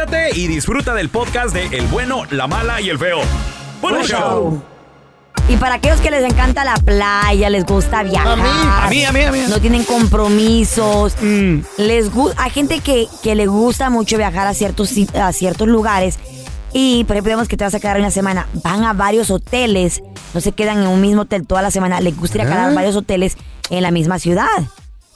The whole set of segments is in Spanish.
conéctate y disfruta del podcast de El bueno, la mala y el feo. ¡Buen Buen show! show. Y para aquellos que les encanta la playa, les gusta viajar. A mí, a mí, a mí. No tienen compromisos. Les gu- hay gente que, que le gusta mucho viajar a ciertos, a ciertos lugares. Y, por ejemplo, digamos que te vas a quedar una semana. Van a varios hoteles. No se quedan en un mismo hotel toda la semana. Les gusta ir a quedar a varios hoteles en la misma ciudad.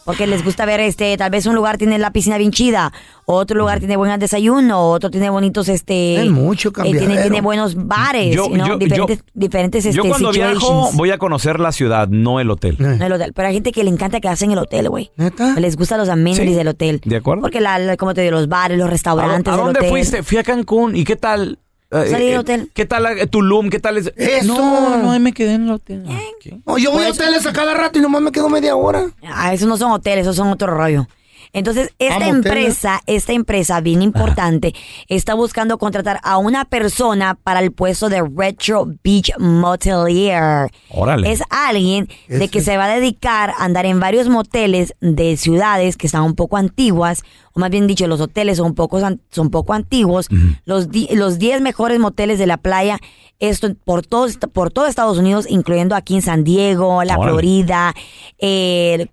Porque les gusta ver, este, tal vez un lugar tiene la piscina bien chida, otro lugar tiene buen desayuno, otro tiene bonitos, este... Es mucho eh, tiene, tiene buenos bares, Yo- yo- diferentes, yo- diferentes, este, Yo cuando viajo voy a conocer la ciudad, no el hotel. En el hotel. Pero hay gente que le encanta quedarse en el hotel, güey. ¿Neta? Les gustan los amenities Sí, del hotel. de acuerdo. Porque, la, la- como te digo, los bares, los ¿A, restaurantes a del dónde hotel. fuiste? Fui a Cancún. ¿Y qué tal? Eh, Salí del eh, hotel. ¿Qué tal eh, Tulum? ¿Qué tal es? Eso. No, no, ahí me quedé en el hotel. ¿Qué? No, yo voy a hoteles a cada rato y nomás me quedo media hora. Ah, esos no son hoteles, esos son otro rollo. Entonces, esta hoteles. empresa, esta empresa bien importante, está buscando contratar a una persona para el puesto de Retro Beach Motelier. Órale. Es alguien de que se va a dedicar a andar en varios moteles de ciudades que están un poco antiguas, o más bien dicho, los hoteles son poco, son poco antiguos, los, di- los 10 mejores moteles de la playa, esto por todo, por todo Estados Unidos, incluyendo aquí en San Diego, la Órale. Florida, eh,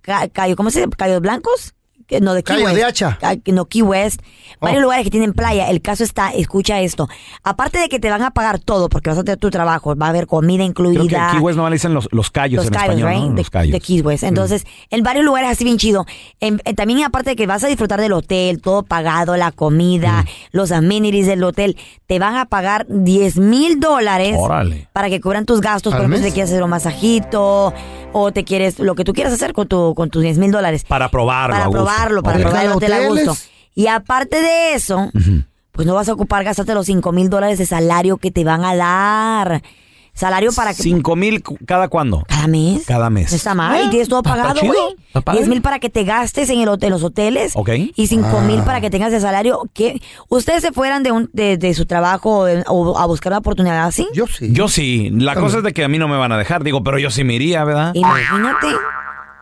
¿cómo se dice? Cayos Blancos. No, de Key Cayo de West. Hacha. No, Key West. Varios Oh. lugares que tienen playa. El caso está, escucha esto. Aparte de que te van a pagar todo, porque vas a tener tu trabajo, va a haber comida incluida Creo que aquí West no le dicen los, los callos los en Cayos, español, right? ¿no? De, Los callos. de Keys West. Entonces, en varios lugares así bien chido. En- en- también aparte de que vas a disfrutar del hotel, todo pagado, la comida, los amenities del hotel, te van a pagar 10 mil dólares para que cubran tus gastos. Por ¿Al ejemplo, si mes? te quieres hacer un masajito o te quieres, lo que tú quieras hacer con, tu, con tus 10 mil dólares. Para probarlo. Para a gusto. probarlo, para probar el hotel a gusto. Y aparte de eso, pues no vas a ocupar gastarte los 5 mil dólares de salario que te van a dar. Salario para que... ¿Cinco mil cada cuándo? Cada mes. Cada mes. No está mal. y tienes todo está pagado, güey. 10 mil para que te gastes en, el, hot- en los hoteles. Ok. Y 5 mil para que tengas de salario. que ¿Ustedes se fueran de, un, de, de su trabajo o a buscar una oportunidad así? Yo sí. Yo sí. La cosa es de que a mí no me van a dejar. Digo, pero yo sí me iría, ¿verdad? Imagínate.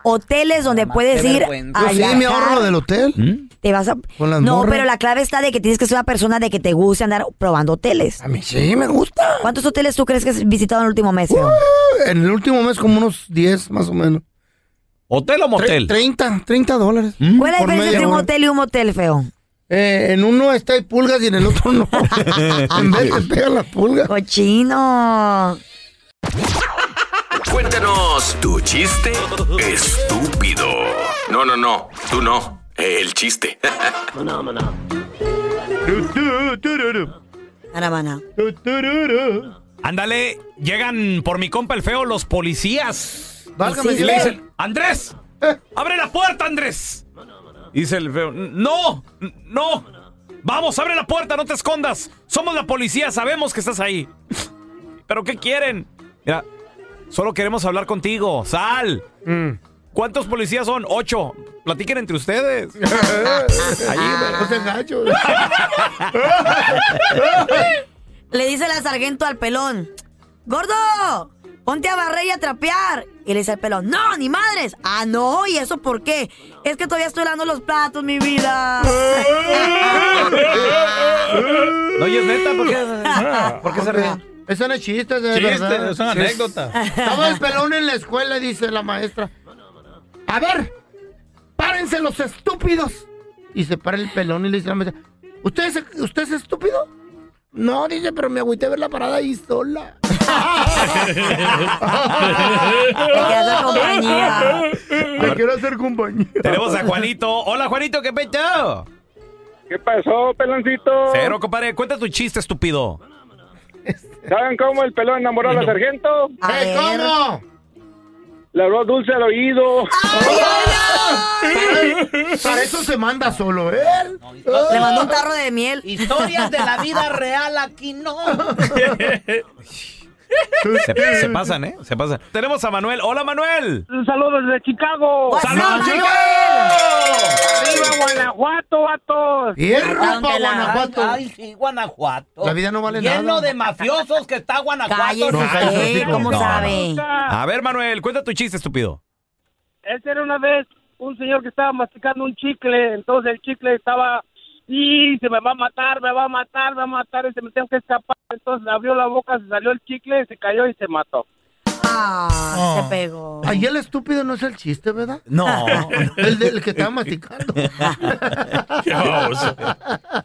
Hoteles donde puedes ir a Yo sí me ahorro del hotel. ¿Mm? Te vas a... Con las No, morras. pero la clave está de que tienes que ser una persona de que te guste andar probando hoteles. A mí sí me gusta. ¿Cuántos hoteles tú crees que has visitado en el último mes? Feo? Uh, en el último mes como unos 10 más o menos. ¿Hotel o Tre- motel? 30, 30 dólares. ¿Cuál es la diferencia entre un hotel y un motel, feo? Eh, en uno está hay pulgas y en el otro no. en vez te pegan las pulgas. Cochino. Cuéntanos tu chiste estúpido. No, no, no, tú no. El chiste. Arabana. Ándale, llegan por mi compa el feo los policías. Válgame Y le dicen, Andrés, Eh. abre la puerta, Andrés. Dice el feo, no, no. Vamos, abre la puerta, no te escondas. Somos la policía, sabemos que estás ahí. ¿Pero qué quieren? Mira, solo queremos hablar contigo. Sal. Mm. ¿Cuántos policías son? Ocho. Platiquen entre ustedes. Ahí, güey. No. Le dice la sargento al pelón, ¡Gordo! Ponte a barrer y a trapear. Y le dice el pelón, ¡No, ni madres! Ah, no, ¿y eso por qué? Es que todavía estoy lavando los platos, mi vida. No, y es neta, ¿por qué, ¿por qué se ríen? Eso no es chiste, es de Chiste, verdad. es una anécdota. Estaba el pelón en la escuela y dice la maestra. A ver, párense los estúpidos. Y se para el pelón y le dice a la maestra, ¿usted es, ¿usted es estúpido? No, dice, pero me agüité a ver la parada ahí sola. Le quiero hacer compañía. Tenemos a Juanito. Hola, Juanito, ¿qué pecho? ¿Qué pasó, peloncito? Cero, compadre. Cuenta tu chiste, estúpido. ¿Saben cómo el pelón enamoró a la sargento? ¿Eh. ¿Cómo? Le habló dulce al oído. Para eso se manda solo ¿eh? él. Le mandó un tarro de miel. Historias de la vida real aquí no. Se, se pasan, ¿eh? Se pasan. Tenemos a Manuel. Hola, Manuel. Un saludo desde Chicago. ¡Saludos, Manuel? ¡Arriba, Guanajuato, vatos! Y el Guanajuato. Ay, sí, Guanajuato. La vida no vale Lleno nada. de mafiosos que está Guanajuato. Cállese No, cállese, usted, hocico. ¿cómo No, sabe? A ver, Manuel, cuenta tu chiste, estúpido. Ese era una vez un señor que estaba masticando un chicle, entonces el chicle estaba y se me va a matar, me va a matar, me va a matar, y se me tengo que escapar. Entonces abrió la boca, se salió el chicle, se cayó y se mató. Ah, se pegó. Ahí el estúpido no es el chiste, ¿verdad? No. El del que estaba masticando.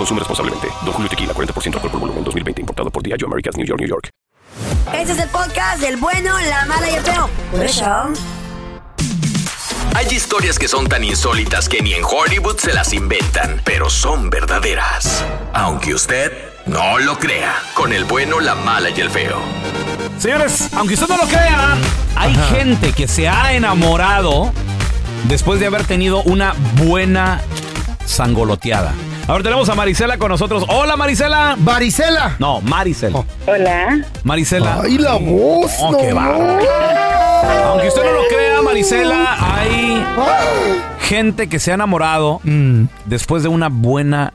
Consume responsablemente. Don Julio Tequila, 40% alcohol por volumen, 2020. Importado por Diageo Americas, New York, New York. Este es el podcast del bueno, la mala y el feo. Por eso. Hay historias que son tan insólitas que ni en Hollywood se las inventan, pero son verdaderas. Aunque usted no lo crea, con el bueno, la mala y el feo. Señores, aunque usted no lo crea, hay gente que se ha enamorado después de haber tenido una buena sangoloteada. Ahora tenemos a Marisela con nosotros. Hola, Marisela. Varicela. No, Marisela. Hola. Marisela. Ay, la voz. Oh, no. qué. Aunque usted no lo crea, Marisela, hay gente que se ha enamorado Mm. después de una buena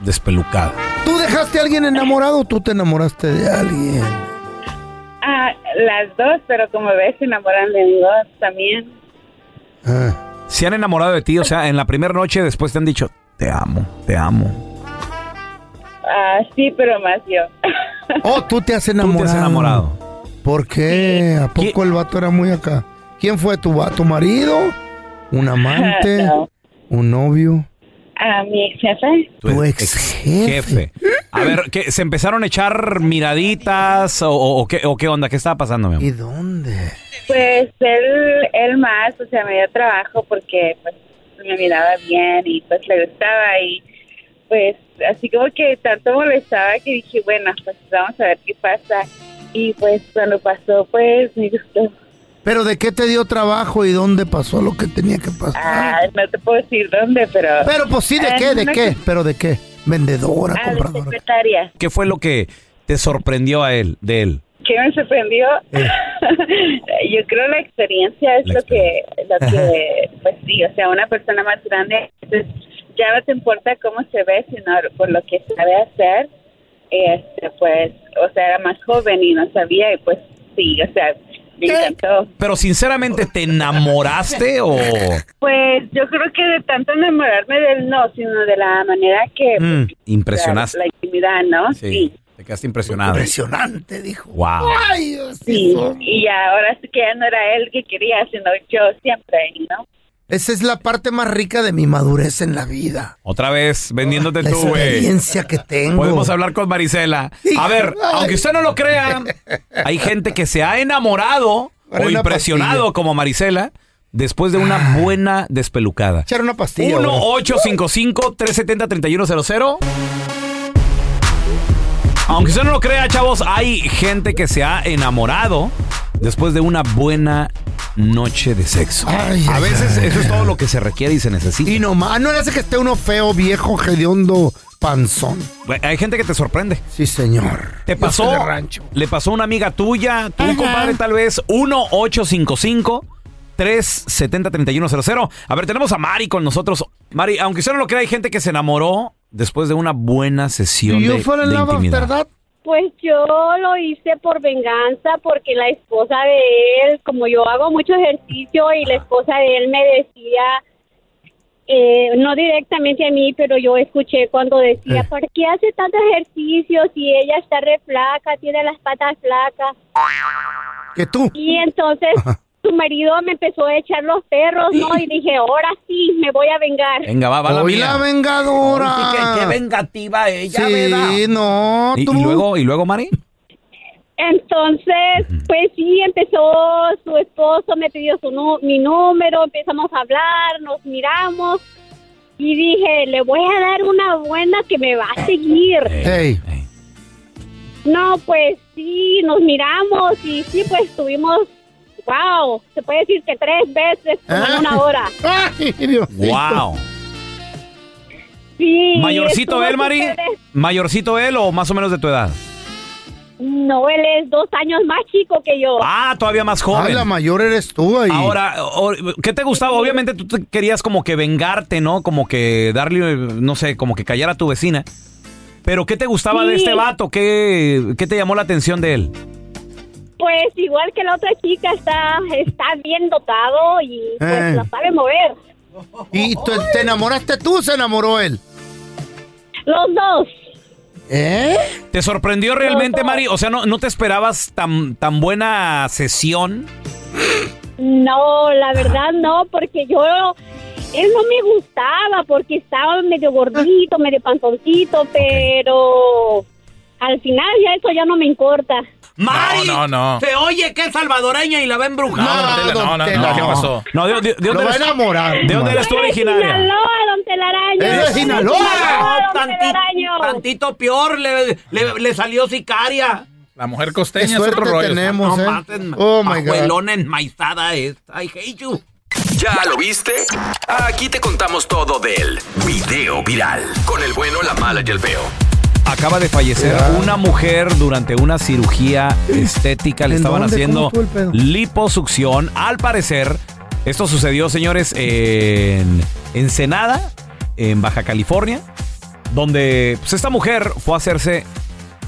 despelucada. ¿Tú dejaste a alguien enamorado o tú te enamoraste de alguien? Ah, las dos, pero como ves, se enamoran de dos también. Ah. Se han enamorado de ti, o sea, en la primera noche después te han dicho, te amo, te amo. Ah, sí, pero más yo. Oh, tú te has Tú enamorado. te has enamorado. ¿Por qué? ¿A poco ¿Qui- el vato era muy acá? ¿Quién fue tu vato? ¿Tu marido? ¿Un amante? No. ¿Un novio? A mi ex jefe. Tu ex jefe. A ver, ¿qué, ¿se empezaron a echar miraditas o, o- o qué, o qué onda? ¿Qué estaba pasando, mi amor? ¿Y dónde? Pues él, él más, o sea, me dio trabajo porque pues me miraba bien y pues le gustaba y pues así como que tanto molestaba que dije, bueno, pues vamos a ver qué pasa. Y pues cuando pasó, pues me gustó. ¿Pero de qué te dio trabajo y dónde pasó lo que tenía que pasar? Ah, no te puedo decir dónde, pero... Pero pues sí, ¿de Ah, qué? ¿De no, qué? ¿Pero de qué? ¿Vendedora? Ah, de ¿Compradora? secretaria. ¿Qué fue lo que te sorprendió a él, de él? ¿Qué me sorprendió? Yo creo la experiencia es La lo que, lo que, pues sí, o sea, una persona más grande, entonces ya no te importa cómo se ve, sino por lo que sabe hacer. Este, pues, o sea, era más joven y no sabía, y pues sí, o sea, me encantó. Pero sinceramente, ¿te enamoraste o...? Pues yo creo que de tanto enamorarme del no, sino de la manera que... Mm, pues, impresionaste. La, la intimidad, ¿no? Sí. Te quedaste impresionado. Impresionante, dijo. Wow. Ay, Dios Sí, mío. y ahora sí que ya no era él que quería, sino yo siempre, ¿no? Esa es la parte más rica de mi madurez en la vida. Otra vez, vendiéndote La tú, güey. experiencia que tengo. Podemos hablar con Marisela. A ver, aunque usted no lo crea, hay gente que se ha enamorado Para o impresionado pastilla. como Marisela después de una buena despelucada. Echar una pastilla. bro. 1-855-370-3100. Aunque usted no lo crea, chavos, hay gente que se ha enamorado después de una buena noche de sexo. Ay, A veces ay. eso es todo lo que se requiere y se necesita. Y nomás, no le hace que esté uno feo, viejo, hediondo, panzón. Hay gente que te sorprende. Sí, señor. ¿Te Yo pasó? rancho. ¿Le pasó a una amiga tuya? ¿Tú, Ajá. compadre, tal vez? 1-855-370-3100. A ver, tenemos a Mari con nosotros. Mari, aunque usted no lo crea, hay gente que se enamoró después de una buena sesión ¿Y de, de intimidad. Pues yo lo hice por venganza porque la esposa de él, como yo hago mucho ejercicio y la esposa de él me decía, eh, no directamente a mí, pero yo escuché cuando decía, Eh. ¿por qué hace tanto ejercicio si ella está re flaca, tiene las patas flacas? Que tú. Y entonces su marido me empezó a echar los perros, ¿no? Y dije, ahora sí, me voy a vengar. Venga, va, va la Hoy mía. la vengadora. Sí, qué, qué vengativa ella, ¿verdad? Sí, no, ¿Y, tú. y luego, ¿Y luego, Mari? Entonces, pues sí, empezó su esposo, me pidió su mi número, empezamos a hablar, nos miramos y dije, le voy a dar una buena que me va a seguir. Ey. Ey. No, pues sí, nos miramos y sí, pues tuvimos, wow, se puede decir que tres veces en Ah. una hora. Ay. ¡Wow! Sí. ¿Mayorcito él, Mari? ¿Mayorcito él o más o menos de tu edad? No, él es dos años más chico que yo. Ah, todavía más Ah, joven. la mayor eres tú ahí. Ahora, ¿qué te gustaba? Obviamente tú te querías como que vengarte, ¿no? Como que darle, no sé, como que callar a tu vecina. Pero ¿qué te gustaba de este vato? ¿Qué, ¿Qué te llamó la atención de él? Pues igual que la otra chica está, está bien dotado y pues Eh. la sabe mover. ¿Y tú, te enamoraste tú o se enamoró él? Los dos. ¿Eh? ¿Te sorprendió realmente. Mari? O sea, ¿no, no te esperabas tan, tan buena sesión? No, la verdad no, porque yo, él no me gustaba porque estaba medio gordito, medio panzoncito, pero al final ya eso ya no me importa. Mari, No, no, no. se oye que es salvadoreña y la va a embrujar. No, no, no, no, ¿qué pasó? No, ¿de, de- de dónde va a eres, enamorar. ¿de dónde eres tú Soy de originaria? Sinaloa, don Telaraño. ¿Eres de Sinaloa? tantito peor, le, le, le salió sicaria. La mujer costeña es otro rollo. tenemos, No ¿eh? maten, Oh, my God. abuelona enmaizada esta. I hate you. ¿Ya lo viste? Aquí te contamos todo del video viral. Con el bueno, la mala y el feo. Acaba de fallecer una mujer durante una cirugía estética. Le ¿En estaban dónde? haciendo liposucción. Al parecer, esto sucedió, señores, en Ensenada, en Baja California, donde pues, esta mujer fue a hacerse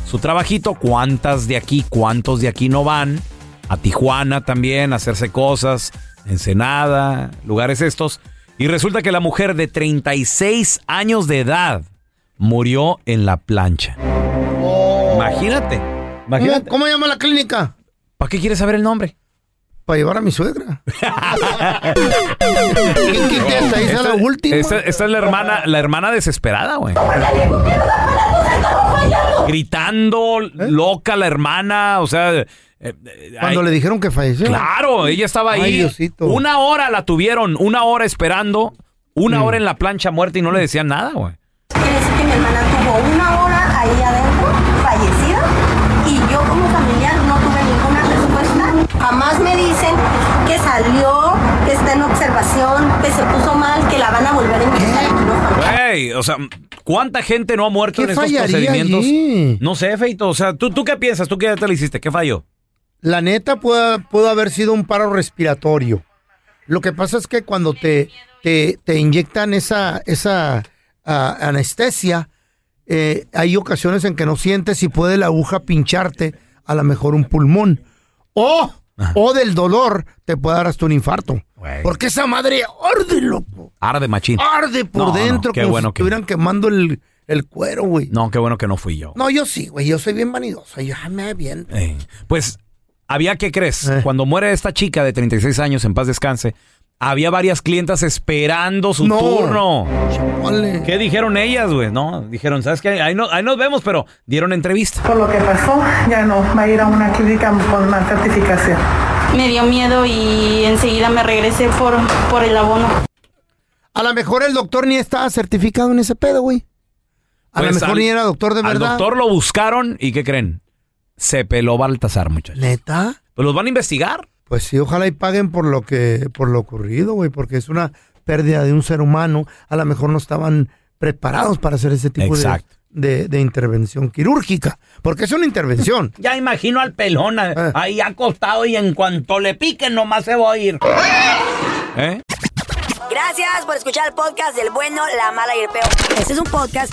su trabajito. ¿Cuántas de aquí, cuántos de aquí no van? A Tijuana también, a hacerse cosas. Ensenada, lugares estos. Y resulta que la mujer de 36 años de edad murió en la plancha. Imagínate. ¿Cómo, Imagínate. cómo llama la clínica? ¿Para qué quieres saber el nombre? Para llevar a mi suegra. ¿Quién quita esta? Esa es la última. Esta, esta es la hermana, la hermana desesperada, güey. Gritando, loca la hermana, o sea... eh, eh, Cuando ay, le dijeron que falleció. Claro, ella estaba ahí. Diosito. Una hora la tuvieron, una hora esperando, una Mm. hora en la plancha muerta y no le decían nada, güey. Quiere decir que mi hermana tuvo una hora ahí adentro, fallecida, y yo como familiar no tuve ninguna respuesta. Jamás me dicen que salió, que está en observación, que se puso mal, que la van a volver a ingresar. Güey, o sea, ¿cuánta gente no ha muerto ¿Qué en estos procedimientos? allí? No sé, Feito, o sea, ¿tú, ¿tú qué piensas? ¿Tú qué te le hiciste? ¿Qué falló? La neta pudo, pudo haber sido un paro respiratorio. Lo que pasa es que cuando te, te, te inyectan esa, esa anestesia, eh, hay ocasiones en que no sientes y puede la aguja pincharte a lo mejor un pulmón. O, o del dolor te puede dar hasta un infarto. Porque esa madre arde, loco. Arde machín. Arde por No, no, dentro qué como bueno si que- estuvieran quemando el, el cuero, güey. No, qué bueno que no fui yo. No, yo sí, güey. Yo soy bien vanidoso. Yo ah, me bien. Eh, Pues había, ¿qué crees? Eh. Cuando muere esta chica de 36 años, en paz descanse, había varias clientas esperando su No. turno. Chale. ¿Qué dijeron ellas, güey? No, dijeron, ¿sabes qué? Ahí, no- ahí nos vemos, pero dieron entrevista. Por lo que pasó, ya no va a ir a una clínica con más certificación. Me dio miedo y enseguida me regresé por, por el abono. A lo mejor el doctor ni estaba certificado en ese pedo, güey. A lo Pues mejor al- ni era doctor de Al verdad. doctor lo buscaron y ¿qué creen? Se peló Baltasar, muchachos. ¿Neta? Pues los van a investigar. Pues sí, ojalá y paguen por lo que, por lo ocurrido, güey, porque es una pérdida de un ser humano. A lo mejor no estaban preparados para hacer ese tipo de, de, de intervención quirúrgica, porque es una intervención. Ya imagino al pelón Eh. ahí acostado y en cuanto le piquen nomás se va a ir. ¿Eh? Gracias por escuchar el podcast del bueno, la mala y el peor. Este es un podcast